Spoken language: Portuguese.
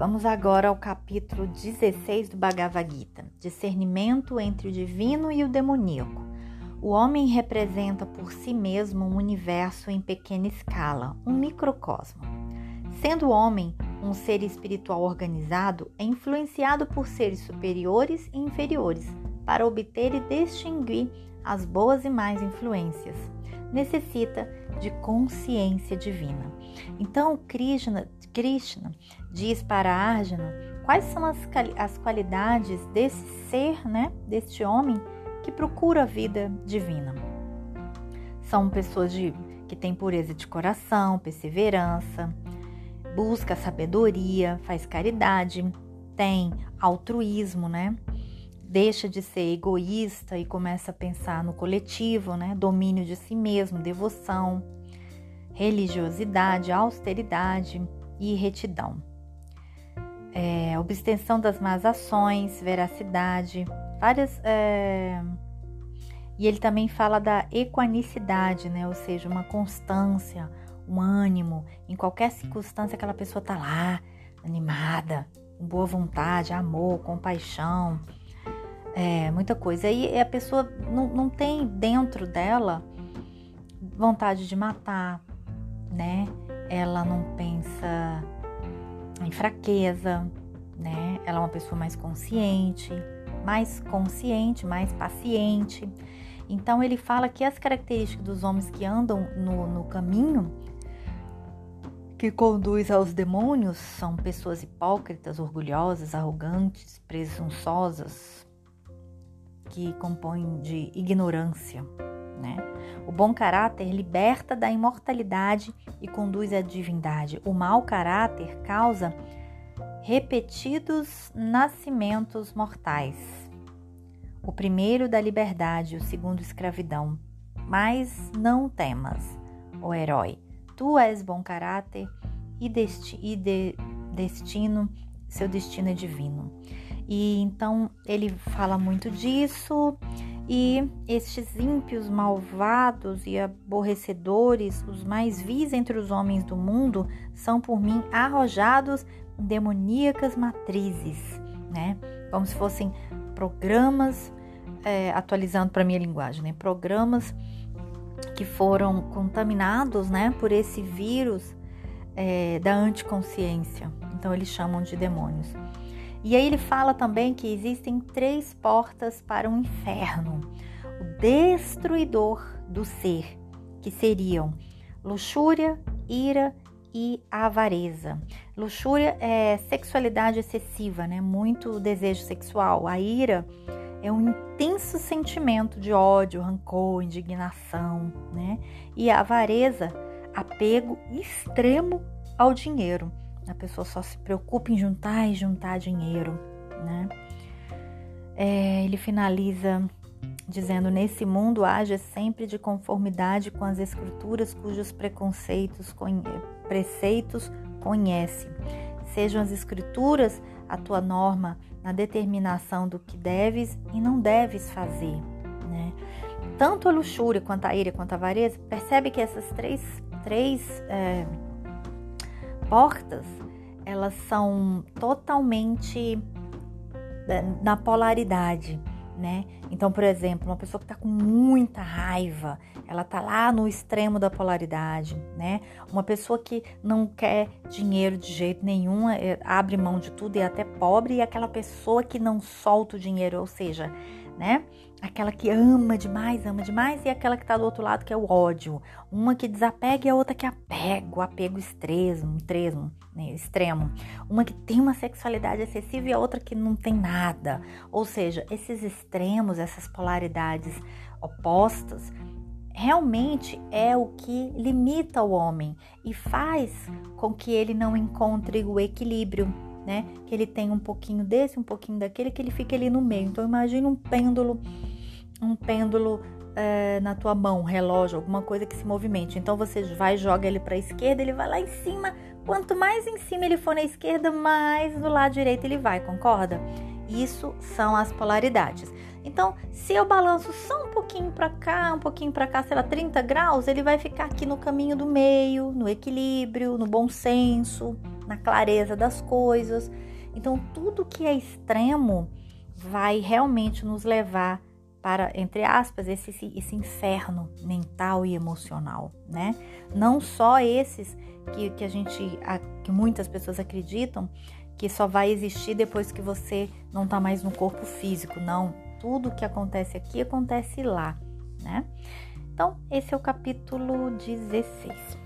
Vamos agora ao capítulo 16 do Bhagavad Gita: Discernimento entre o divino e o demoníaco. O homem representa por si mesmo um universo em pequena escala, um microcosmo. Sendo o homem um ser espiritual organizado, é influenciado por seres superiores e inferiores para obter e distinguir as boas e más influências. Necessita de consciência divina. Então, Krishna, Krishna diz para Arjuna quais são as, as qualidades desse ser, né, deste homem que procura a vida divina. São pessoas de, que têm pureza de coração, perseverança, busca sabedoria, faz caridade, tem altruísmo, né? Deixa de ser egoísta e começa a pensar no coletivo, né? Domínio de si mesmo, devoção, religiosidade, austeridade e retidão. É, obstenção das más ações, veracidade, várias. É... E ele também fala da equanicidade, né? Ou seja, uma constância, um ânimo, em qualquer circunstância aquela pessoa tá lá, animada, com boa vontade, amor, compaixão, é, muita coisa. E a pessoa não, não tem dentro dela vontade de matar, né? Ela não pensa em fraqueza, né? Ela é uma pessoa mais consciente, mais consciente, mais paciente. Então ele fala que as características dos homens que andam no, no caminho que conduz aos demônios são pessoas hipócritas, orgulhosas, arrogantes, presunçosas, que compõem de ignorância. Né? O bom caráter liberta da imortalidade e conduz à divindade. O mau caráter causa repetidos nascimentos mortais. O primeiro da liberdade, o segundo escravidão. Mas não temas, ó herói Tu és bom caráter e, desti e de destino, seu destino é divino. E então ele fala muito disso. E estes ímpios, malvados e aborrecedores, os mais vis entre os homens do mundo, são por mim arrojados em demoníacas matrizes, né? Como se fossem programas, é, atualizando para minha linguagem, né? Programas que foram contaminados né, por esse vírus é, da anticonsciência. Então eles chamam de demônios. E aí ele fala também que existem três portas para o inferno: o destruidor do ser, que seriam luxúria, ira e avareza. Luxúria é sexualidade excessiva, né? Muito desejo sexual. A ira é um intenso sentimento de ódio, rancor, indignação, né? E a avareza, apego extremo ao dinheiro. A pessoa só se preocupa em juntar e juntar dinheiro, né? É, ele finaliza dizendo: Nesse mundo haja sempre de conformidade com as escrituras cujos preconceitos, preceitos conhece. Sejam as escrituras a tua norma na determinação do que deves e não deves fazer. Né? Tanto a luxúria quanto a ira quanto a avareza, percebe que essas três, três é, portas elas são totalmente é, na polaridade né? Então, por exemplo, uma pessoa que está com muita raiva, ela está lá no extremo da polaridade, né? Uma pessoa que não quer dinheiro de jeito nenhum, é, abre mão de tudo e é até pobre, e aquela pessoa que não solta o dinheiro, ou seja, né? Aquela que ama demais, ama demais, e aquela que está do outro lado, que é o ódio. Uma que desapega e a outra que apega, o apego extremo, extremo, né? extremo. Uma que tem uma sexualidade excessiva e a outra que não tem nada. Ou seja, esses extremos, essas polaridades opostas, realmente é o que limita o homem e faz com que ele não encontre o equilíbrio né? Que ele tem um pouquinho desse, um pouquinho daquele, que ele fica ali no meio. Então imagine um pêndulo, um pêndulo é, na tua mão, relógio, alguma coisa que se movimente. Então você vai joga ele para a esquerda, ele vai lá em cima. Quanto mais em cima ele for na esquerda, mais no lado direito ele vai, concorda? Isso são as polaridades. Então, se eu balanço só um pouquinho para cá, um pouquinho para cá, sei lá, 30 graus, ele vai ficar aqui no caminho do meio, no equilíbrio, no bom senso, na clareza das coisas. Então, tudo que é extremo vai realmente nos levar para, entre aspas, esse, esse inferno mental e emocional, né? Não só esses que, que a gente, que muitas pessoas acreditam que só vai existir depois que você não está mais no corpo físico, não. Tudo que acontece aqui acontece lá, né? Então, esse é o capítulo 16.